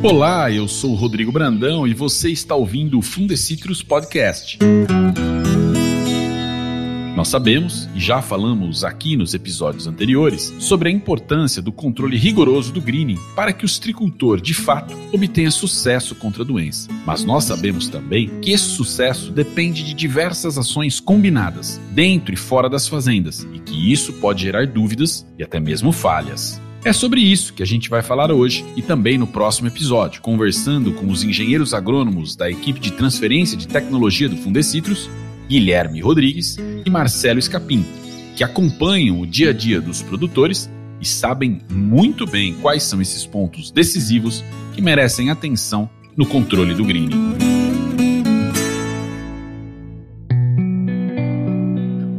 Olá, eu sou Rodrigo Brandão e você está ouvindo o Fundecitrus Podcast. Nós sabemos, e já falamos aqui nos episódios anteriores, sobre a importância do controle rigoroso do greening para que o citricultor, de fato, obtenha sucesso contra a doença. Mas nós sabemos também que esse sucesso depende de diversas ações combinadas, dentro e fora das fazendas, e que isso pode gerar dúvidas e até mesmo falhas. É sobre isso que a gente vai falar hoje e também no próximo episódio, conversando com os engenheiros agrônomos da equipe de transferência de tecnologia do Fundecitrus Guilherme Rodrigues e Marcelo Escapim, que acompanham o dia a dia dos produtores e sabem muito bem quais são esses pontos decisivos que merecem atenção no controle do greening.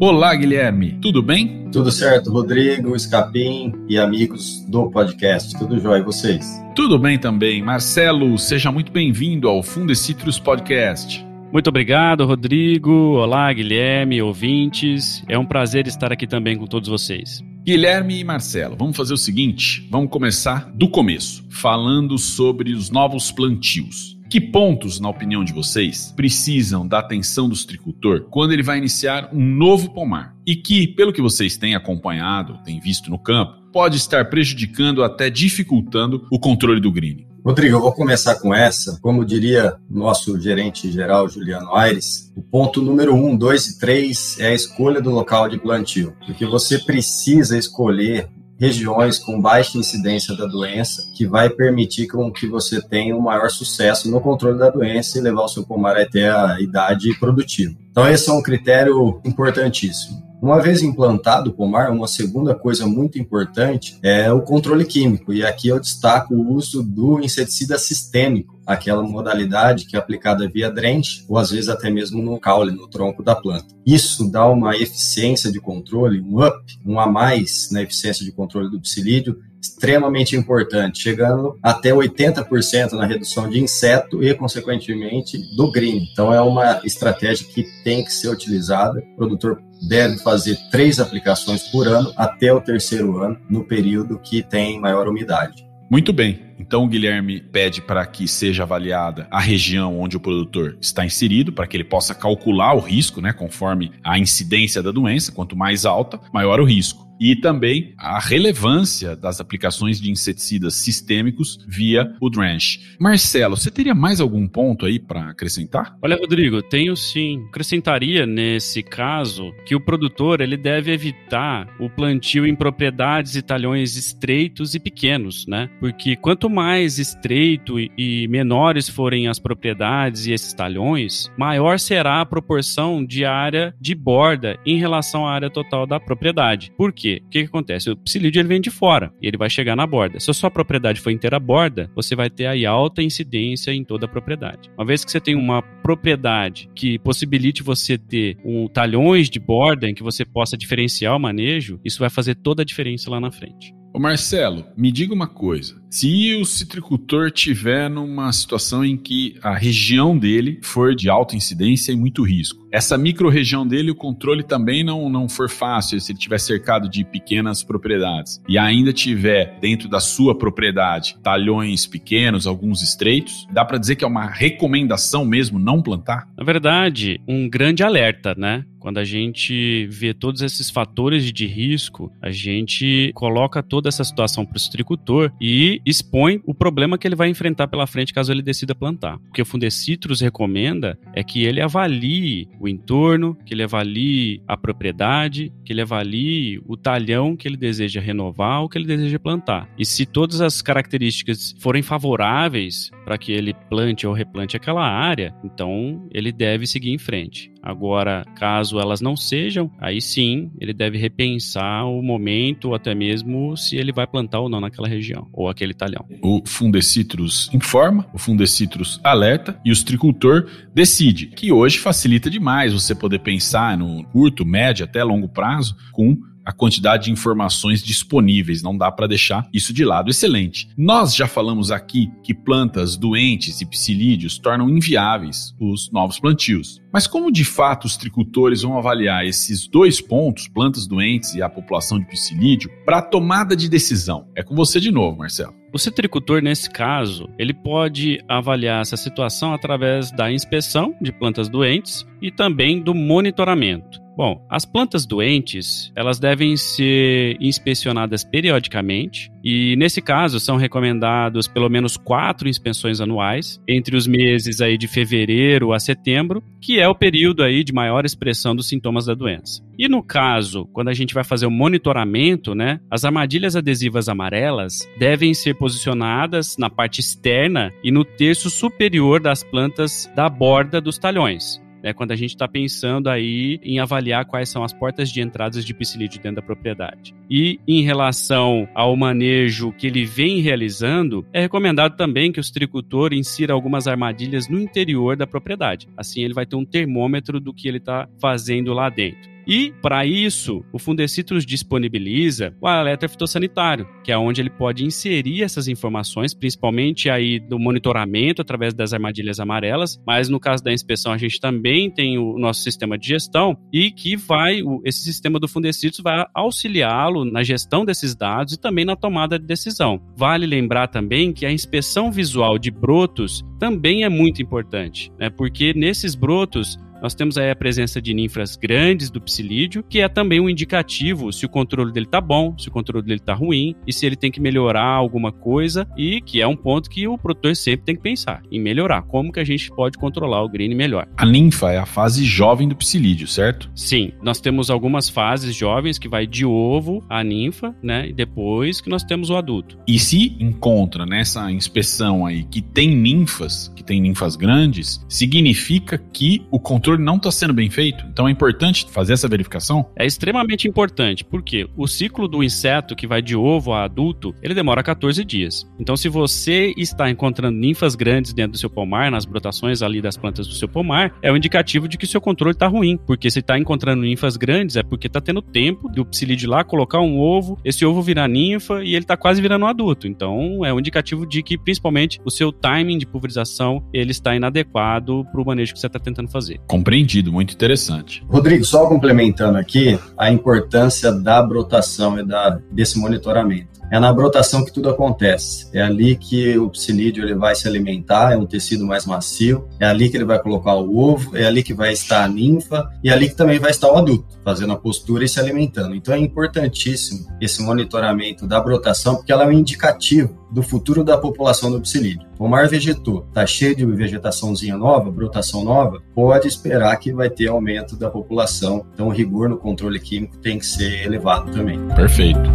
Olá, Guilherme, tudo bem? Tudo certo, Rodrigo, Escapim e amigos do podcast. Tudo jóia e vocês? Tudo bem também. Marcelo, seja muito bem-vindo ao Fundecitrus Podcast. Muito obrigado, Rodrigo. Olá, Guilherme, ouvintes. É um prazer estar aqui também com todos vocês. Guilherme e Marcelo, vamos fazer o seguinte: vamos começar do começo, falando sobre os novos plantios. Que pontos, na opinião de vocês, precisam da atenção do citricultor quando ele vai iniciar um novo pomar? E que, pelo que vocês têm acompanhado, têm visto no campo, pode estar prejudicando até dificultando o controle do greening? Rodrigo, eu vou começar com essa. Como diria nosso gerente geral, Juliano Aires, o ponto número um, dois e três é a escolha do local de plantio, porque você precisa escolher regiões com baixa incidência da doença, que vai permitir com que você tenha um maior sucesso no controle da doença e levar o seu pomar até a idade produtiva. Então, esse é um critério importantíssimo. Uma vez implantado o pomar, uma segunda coisa muito importante é o controle químico, e aqui eu destaco o uso do inseticida sistêmico, aquela modalidade que é aplicada via drenche ou às vezes até mesmo no caule, no tronco da planta. Isso dá uma eficiência de controle, um up, um a mais na eficiência de controle do psilídeo, extremamente importante, chegando até 80% na redução de inseto e, consequentemente, do green. Então, é uma estratégia que tem que ser utilizada. O produtor deve fazer três aplicações por ano até o terceiro ano, no período que tem maior umidade. Muito bem. Então o Guilherme pede para que seja avaliada a região onde o produtor está inserido, para que ele possa calcular o risco, né, conforme a incidência da doença. Quanto mais alta, maior o risco e também a relevância das aplicações de inseticidas sistêmicos via o drench. Marcelo, você teria mais algum ponto aí para acrescentar? Olha, Rodrigo, tenho sim. Acrescentaria nesse caso que o produtor ele deve evitar o plantio em propriedades e talhões estreitos e pequenos, né? Porque quanto mais estreito e menores forem as propriedades e esses talhões, maior será a proporção de área de borda em relação à área total da propriedade. Por quê? Quê? O que, que acontece? O psilídeo ele vem de fora e ele vai chegar na borda. Se a sua propriedade for inteira borda, você vai ter aí alta incidência em toda a propriedade. Uma vez que você tem uma propriedade que possibilite você ter um talhões de borda em que você possa diferenciar o manejo, isso vai fazer toda a diferença lá na frente. Ô Marcelo, me diga uma coisa. Se o citricultor tiver numa situação em que a região dele for de alta incidência e muito risco, essa micro-região dele, o controle também não, não for fácil, se ele tiver cercado de pequenas propriedades e ainda tiver dentro da sua propriedade talhões pequenos, alguns estreitos, dá para dizer que é uma recomendação mesmo não plantar? Na verdade, um grande alerta, né? Quando a gente vê todos esses fatores de risco, a gente coloca toda essa situação para o citricultor e expõe o problema que ele vai enfrentar pela frente caso ele decida plantar. O que o Fundecitrus recomenda é que ele avalie o entorno, que ele avalie a propriedade, que ele avalie o talhão que ele deseja renovar ou que ele deseja plantar. E se todas as características forem favoráveis para que ele plante ou replante aquela área, então ele deve seguir em frente. Agora, caso elas não sejam, aí sim ele deve repensar o momento ou até mesmo se ele vai plantar ou não naquela região ou aquele talhão. O Fundecitrus informa, o Fundecitrus alerta e o tricultor decide, que hoje facilita demais você poder pensar no curto, médio até longo prazo com a quantidade de informações disponíveis, não dá para deixar isso de lado. Excelente. Nós já falamos aqui que plantas doentes e psilídeos tornam inviáveis os novos plantios. Mas como de fato os tricultores vão avaliar esses dois pontos, plantas doentes e a população de psilídeo, para a tomada de decisão? É com você de novo, Marcelo. O citricultor, nesse caso, ele pode avaliar essa situação através da inspeção de plantas doentes e também do monitoramento. Bom, as plantas doentes, elas devem ser inspecionadas periodicamente e, nesse caso, são recomendados pelo menos quatro inspeções anuais entre os meses aí de fevereiro a setembro, que é o período aí de maior expressão dos sintomas da doença. E no caso, quando a gente vai fazer o monitoramento, né, as armadilhas adesivas amarelas devem ser posicionadas na parte externa e no terço superior das plantas da borda dos talhões né, quando a gente está pensando aí em avaliar quais são as portas de entradas de psilídeo dentro da propriedade. E em relação ao manejo que ele vem realizando, é recomendado também que o tricultor insira algumas armadilhas no interior da propriedade. Assim ele vai ter um termômetro do que ele está fazendo lá dentro. E, para isso, o Fundecitrus disponibiliza o alerta fitossanitário, que é onde ele pode inserir essas informações, principalmente aí do monitoramento através das armadilhas amarelas, mas no caso da inspeção a gente também tem o nosso sistema de gestão e que vai, esse sistema do Fundecitrus vai auxiliá-lo na gestão desses dados e também na tomada de decisão. Vale lembrar também que a inspeção visual de brotos também é muito importante, né? porque nesses brotos nós temos aí a presença de ninfas grandes do psilídeo, que é também um indicativo se o controle dele tá bom, se o controle dele tá ruim e se ele tem que melhorar alguma coisa e que é um ponto que o produtor sempre tem que pensar em melhorar. Como que a gente pode controlar o green melhor? A ninfa é a fase jovem do psilídeo, certo? Sim, nós temos algumas fases jovens que vai de ovo a ninfa, né? E depois que nós temos o adulto. E se encontra nessa inspeção aí que tem ninfas, que tem ninfas grandes, significa que o controle controle não está sendo bem feito. Então é importante fazer essa verificação? É extremamente importante, porque o ciclo do inseto que vai de ovo a adulto, ele demora 14 dias. Então se você está encontrando ninfas grandes dentro do seu pomar, nas brotações ali das plantas do seu pomar, é um indicativo de que o seu controle está ruim. Porque se está encontrando ninfas grandes, é porque está tendo tempo do psilídeo lá colocar um ovo, esse ovo virar ninfa e ele está quase virando um adulto. Então é um indicativo de que principalmente o seu timing de pulverização ele está inadequado para o manejo que você está tentando fazer. Com compreendido, muito interessante. Rodrigo, só complementando aqui a importância da brotação e da, desse monitoramento. É na brotação que tudo acontece. É ali que o psilídeo ele vai se alimentar, é um tecido mais macio, é ali que ele vai colocar o ovo, é ali que vai estar a ninfa e é ali que também vai estar o adulto, fazendo a postura e se alimentando. Então é importantíssimo esse monitoramento da brotação, porque ela é um indicativo do futuro da população do psilídeo. O mar vegetou, está cheio de vegetaçãozinha nova, brotação nova, pode esperar que vai ter aumento da população. Então o rigor no controle químico tem que ser elevado também. Perfeito.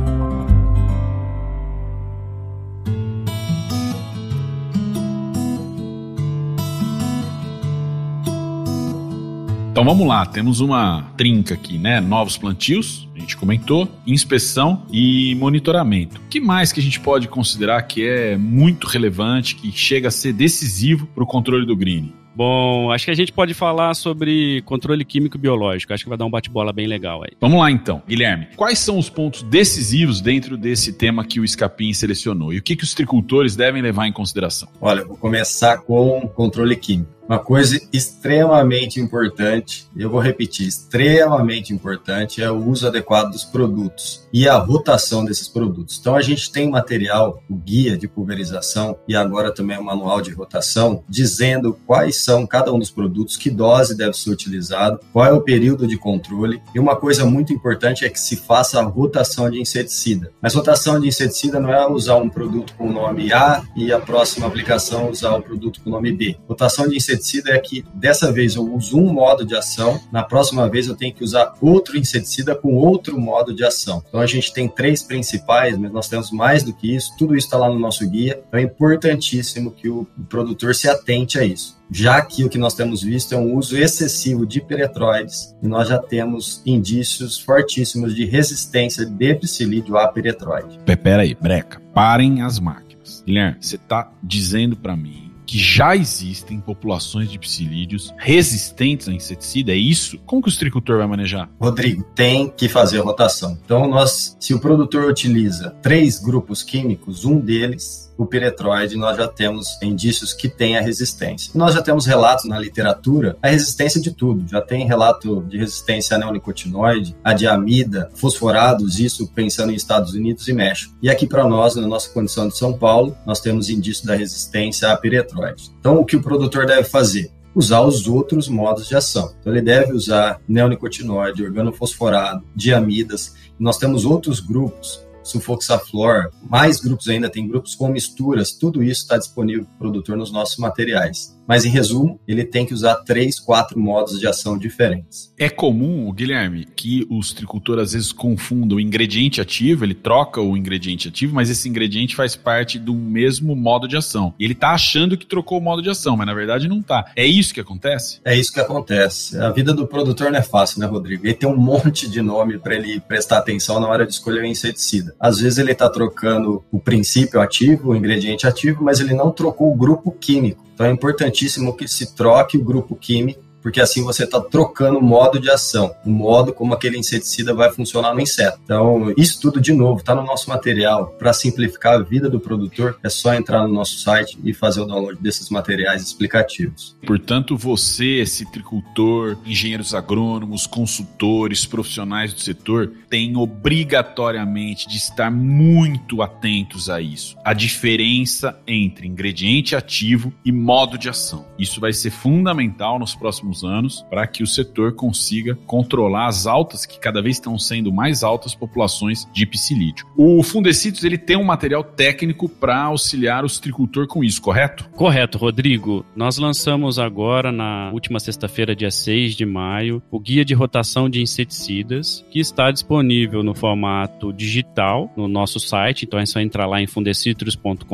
Então vamos lá, temos uma trinca aqui, né? Novos plantios, a gente comentou, inspeção e monitoramento. O que mais que a gente pode considerar que é muito relevante, que chega a ser decisivo para o controle do green? Bom, acho que a gente pode falar sobre controle químico biológico. Acho que vai dar um bate-bola bem legal aí. Vamos lá então. Guilherme, quais são os pontos decisivos dentro desse tema que o Escapim selecionou? E o que, que os tricultores devem levar em consideração? Olha, eu vou começar com controle químico. Uma coisa extremamente importante, eu vou repetir, extremamente importante é o uso adequado dos produtos e a rotação desses produtos. Então a gente tem material, o guia de pulverização e agora também o manual de rotação, dizendo quais são cada um dos produtos, que dose deve ser utilizado, qual é o período de controle. E uma coisa muito importante é que se faça a rotação de inseticida. Mas rotação de inseticida não é usar um produto com o nome A e a próxima aplicação usar o produto com o nome B. Rotação de inseticida é que dessa vez eu uso um modo de ação, na próxima vez eu tenho que usar outro inseticida com outro modo de ação. Então a gente tem três principais, mas nós temos mais do que isso, tudo isso está lá no nosso guia. Então é importantíssimo que o produtor se atente a isso já que o que nós temos visto é um uso excessivo de peretroides e nós já temos indícios fortíssimos de resistência de psilídeo a peretroide. Pera aí, breca, parem as máquinas. Guilherme, você está dizendo para mim que já existem populações de psilídeos resistentes a inseticida? É isso? Como que o citricultor vai manejar? Rodrigo, tem que fazer rotação. Então, nós, se o produtor utiliza três grupos químicos, um deles o piretroide, nós já temos indícios que tem a resistência. Nós já temos relatos na literatura a resistência de tudo. Já tem relato de resistência a neonicotinoide, a diamida, fosforados, isso pensando em Estados Unidos e México. E aqui para nós, na nossa condição de São Paulo, nós temos indício da resistência a piretroide. Então, o que o produtor deve fazer? usar os outros modos de ação. Então, ele deve usar neonicotinoide, organofosforado, diamidas. Nós temos outros grupos sulfoxaflor, mais grupos ainda, tem grupos com misturas, tudo isso está disponível para o produtor nos nossos materiais. Mas, em resumo, ele tem que usar três, quatro modos de ação diferentes. É comum, Guilherme, que os tricultores às vezes confundam o ingrediente ativo, ele troca o ingrediente ativo, mas esse ingrediente faz parte do mesmo modo de ação. Ele está achando que trocou o modo de ação, mas na verdade não está. É isso que acontece? É isso que acontece. A vida do produtor não é fácil, né, Rodrigo? Ele tem um monte de nome para ele prestar atenção na hora de escolher o inseticida. Às vezes ele está trocando o princípio ativo, o ingrediente ativo, mas ele não trocou o grupo químico. Então é importantíssimo que se troque o grupo químico porque assim você está trocando o modo de ação, o modo como aquele inseticida vai funcionar no inseto. Então, isso tudo, de novo, está no nosso material. Para simplificar a vida do produtor, é só entrar no nosso site e fazer o download desses materiais explicativos. Portanto, você, citricultor, engenheiros agrônomos, consultores, profissionais do setor, têm obrigatoriamente de estar muito atentos a isso. A diferença entre ingrediente ativo e modo de ação. Isso vai ser fundamental nos próximos próximos anos para que o setor consiga controlar as altas, que cada vez estão sendo mais altas, populações de psilídeo. O Fundecitos ele tem um material técnico para auxiliar o citricultor com isso, correto? Correto, Rodrigo. Nós lançamos agora, na última sexta-feira, dia 6 de maio, o Guia de Rotação de Inseticidas, que está disponível no formato digital no nosso site, então é só entrar lá em fundecitrus.com.br,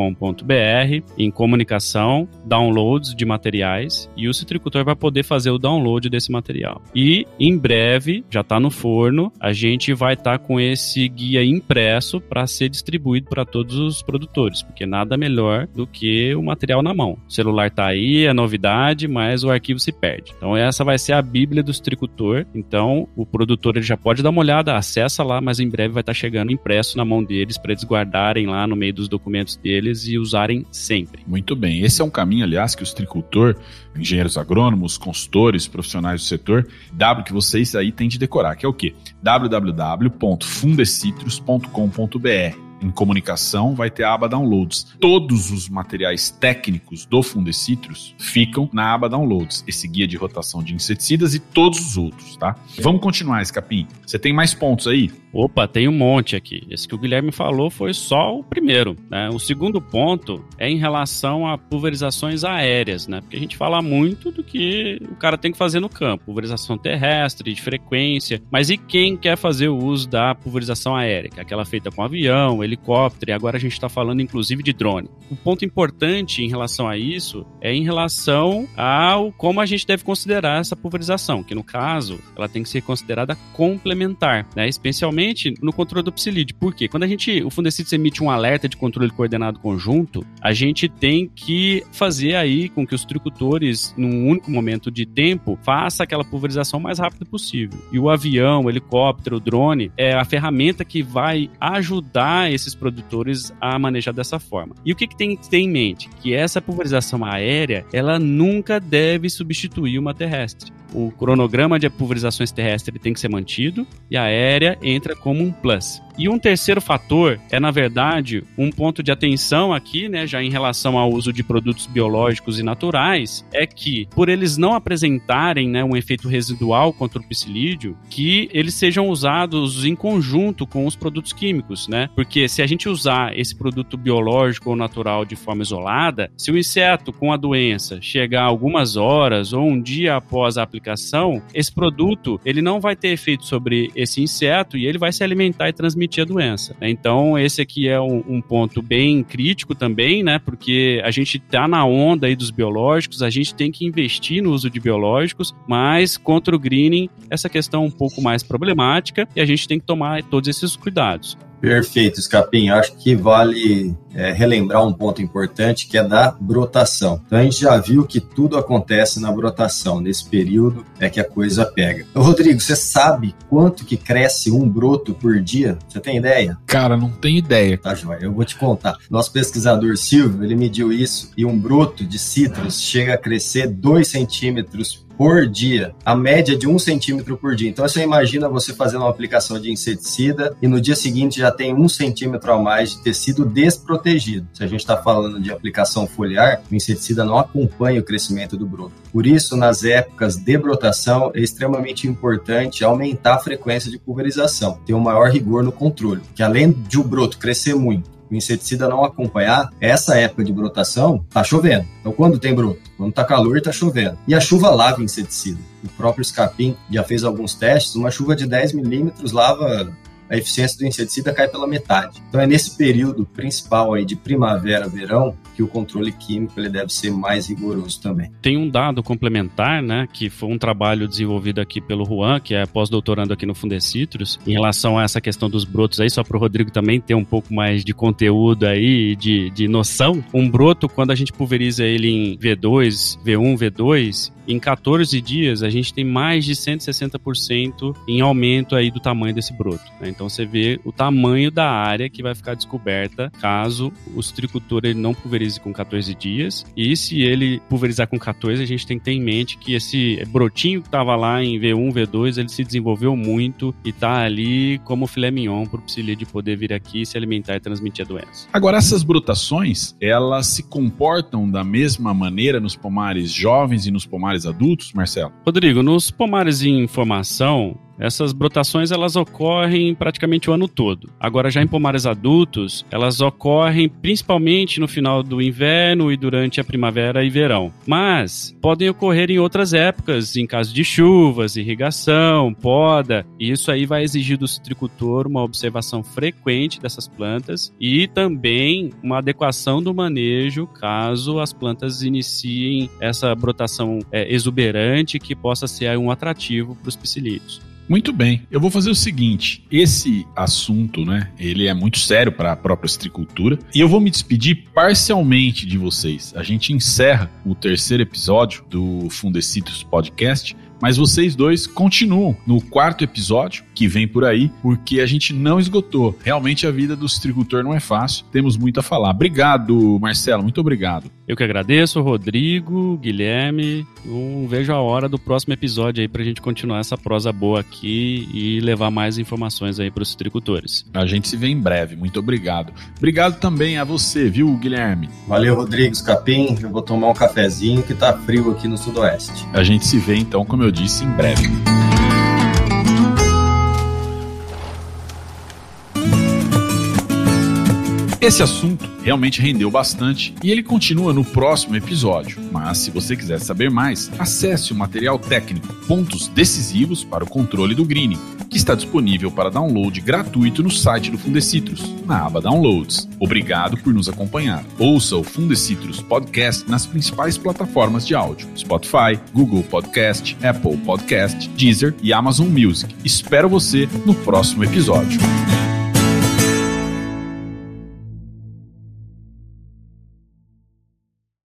em comunicação, downloads de materiais, e o citricultor vai poder fazer fazer o download desse material. E em breve, já está no forno, a gente vai estar tá com esse guia impresso para ser distribuído para todos os produtores, porque nada melhor do que o material na mão. O celular está aí, é novidade, mas o arquivo se perde. Então essa vai ser a bíblia do tricultor. Então o produtor ele já pode dar uma olhada, acessa lá, mas em breve vai estar tá chegando impresso na mão deles para eles guardarem lá no meio dos documentos deles e usarem sempre. Muito bem. Esse é um caminho, aliás, que o tricultor, engenheiros agrônomos, consultores consultores, profissionais do setor, W que vocês aí têm de decorar, que é o quê? www.fundecitrus.com.br em comunicação, vai ter a aba Downloads. Todos os materiais técnicos do Fundecitrus ficam na aba Downloads. Esse guia de rotação de inseticidas e todos os outros, tá? Vamos continuar, Escapim. Você tem mais pontos aí? Opa, tem um monte aqui. Esse que o Guilherme falou foi só o primeiro. Né? O segundo ponto é em relação a pulverizações aéreas, né? Porque a gente fala muito do que o cara tem que fazer no campo. Pulverização terrestre, de frequência. Mas e quem quer fazer o uso da pulverização aérea? É aquela feita com avião, helicóptero, e agora a gente está falando inclusive de drone. O ponto importante em relação a isso é em relação ao como a gente deve considerar essa pulverização, que no caso ela tem que ser considerada complementar, né? especialmente no controle do psilídeo. Por quê? Quando a gente, o Fundecitos emite um alerta de controle coordenado conjunto, a gente tem que fazer aí com que os tricultores, num único momento de tempo, faça aquela pulverização o mais rápido possível. E o avião, o helicóptero, o drone é a ferramenta que vai ajudar esses produtores a manejar dessa forma. E o que, que tem que ter em mente? Que essa pulverização aérea, ela nunca deve substituir uma terrestre o cronograma de pulverizações terrestres tem que ser mantido e a aérea entra como um plus. E um terceiro fator é, na verdade, um ponto de atenção aqui, né, já em relação ao uso de produtos biológicos e naturais, é que, por eles não apresentarem né, um efeito residual contra o psilídeo, que eles sejam usados em conjunto com os produtos químicos, né? Porque se a gente usar esse produto biológico ou natural de forma isolada, se o inseto com a doença chegar algumas horas ou um dia após a aplicação, esse produto ele não vai ter efeito sobre esse inseto e ele vai se alimentar e transmitir transmitir a doença. Né? Então, esse aqui é um, um, ponto bem crítico também, né? Porque a gente está na onda aí dos biológicos, a gente tem que investir no uso de biológicos, mas contra o greening, essa questão é um pouco mais problemática e a gente tem que tomar todos esses cuidados. Perfeito, Escapim. Acho que vale é, relembrar um ponto importante que é da brotação. Então a gente já viu que tudo acontece na brotação. Nesse período é que a coisa pega. Então, Rodrigo, você sabe quanto que cresce um broto por dia? Você tem ideia? Cara, não tenho ideia. Tá, joia. Eu vou te contar. Nosso pesquisador Silvio, ele mediu isso e um broto de citros chega a crescer 2 centímetros por dia, a média de um centímetro por dia. Então você imagina você fazendo uma aplicação de inseticida e no dia seguinte já tem um centímetro a mais de tecido desprotegido. Se a gente está falando de aplicação foliar, o inseticida não acompanha o crescimento do broto. Por isso, nas épocas de brotação, é extremamente importante aumentar a frequência de pulverização, ter um maior rigor no controle, que além de o broto crescer muito, o inseticida não acompanhar, essa época de brotação, tá chovendo. Então, quando tem broto? Quando tá calor, tá chovendo. E a chuva lava inseticida. O próprio Scapim já fez alguns testes, uma chuva de 10 milímetros lava a eficiência do inseticida cai pela metade. Então é nesse período principal aí de primavera, verão, que o controle químico ele deve ser mais rigoroso também. Tem um dado complementar, né, que foi um trabalho desenvolvido aqui pelo Juan, que é pós-doutorando aqui no Fundecitrus, em relação a essa questão dos brotos aí, só para o Rodrigo também ter um pouco mais de conteúdo aí, de, de noção. Um broto, quando a gente pulveriza ele em V2, V1, V2, em 14 dias a gente tem mais de 160% em aumento aí do tamanho desse broto. Né? Então você vê o tamanho da área que vai ficar descoberta caso o citricultor ele não pulverize com 14 dias. E se ele pulverizar com 14, a gente tem que ter em mente que esse brotinho que estava lá em V1, V2, ele se desenvolveu muito e está ali como filé mignon para o psilídeo poder vir aqui, se alimentar e transmitir a doença. Agora, essas brotações, elas se comportam da mesma maneira nos pomares jovens e nos pomares pomares adultos, Marcelo? Rodrigo, nos pomares em formação, essas brotações elas ocorrem praticamente o ano todo. Agora já em pomares adultos, elas ocorrem principalmente no final do inverno e durante a primavera e verão. Mas podem ocorrer em outras épocas, em caso de chuvas, irrigação, poda, e isso aí vai exigir do citricultor uma observação frequente dessas plantas e também uma adequação do manejo caso as plantas iniciem essa brotação é, exuberante que possa ser um atrativo para os psilídeos. Muito bem. Eu vou fazer o seguinte: esse assunto, né? Ele é muito sério para a própria estricultura e eu vou me despedir parcialmente de vocês. A gente encerra o terceiro episódio do Fundecitos Podcast mas vocês dois continuam no quarto episódio que vem por aí, porque a gente não esgotou. Realmente a vida do citricultor não é fácil, temos muito a falar. Obrigado, Marcelo, muito obrigado. Eu que agradeço, Rodrigo, Guilherme. Não vejo a hora do próximo episódio aí pra gente continuar essa prosa boa aqui e levar mais informações aí para os citricultores. A gente se vê em breve, muito obrigado. Obrigado também a você, viu, Guilherme? Valeu, Rodrigo Capim. Eu vou tomar um cafezinho que tá frio aqui no sudoeste. A gente se vê então, como eu disse, em breve. Esse assunto realmente rendeu bastante e ele continua no próximo episódio. Mas se você quiser saber mais, acesse o material técnico Pontos Decisivos para o Controle do Greening, que está disponível para download gratuito no site do Fundecitrus, na aba Downloads. Obrigado por nos acompanhar. Ouça o Fundecitrus Podcast nas principais plataformas de áudio: Spotify, Google Podcast, Apple Podcast, Deezer e Amazon Music. Espero você no próximo episódio.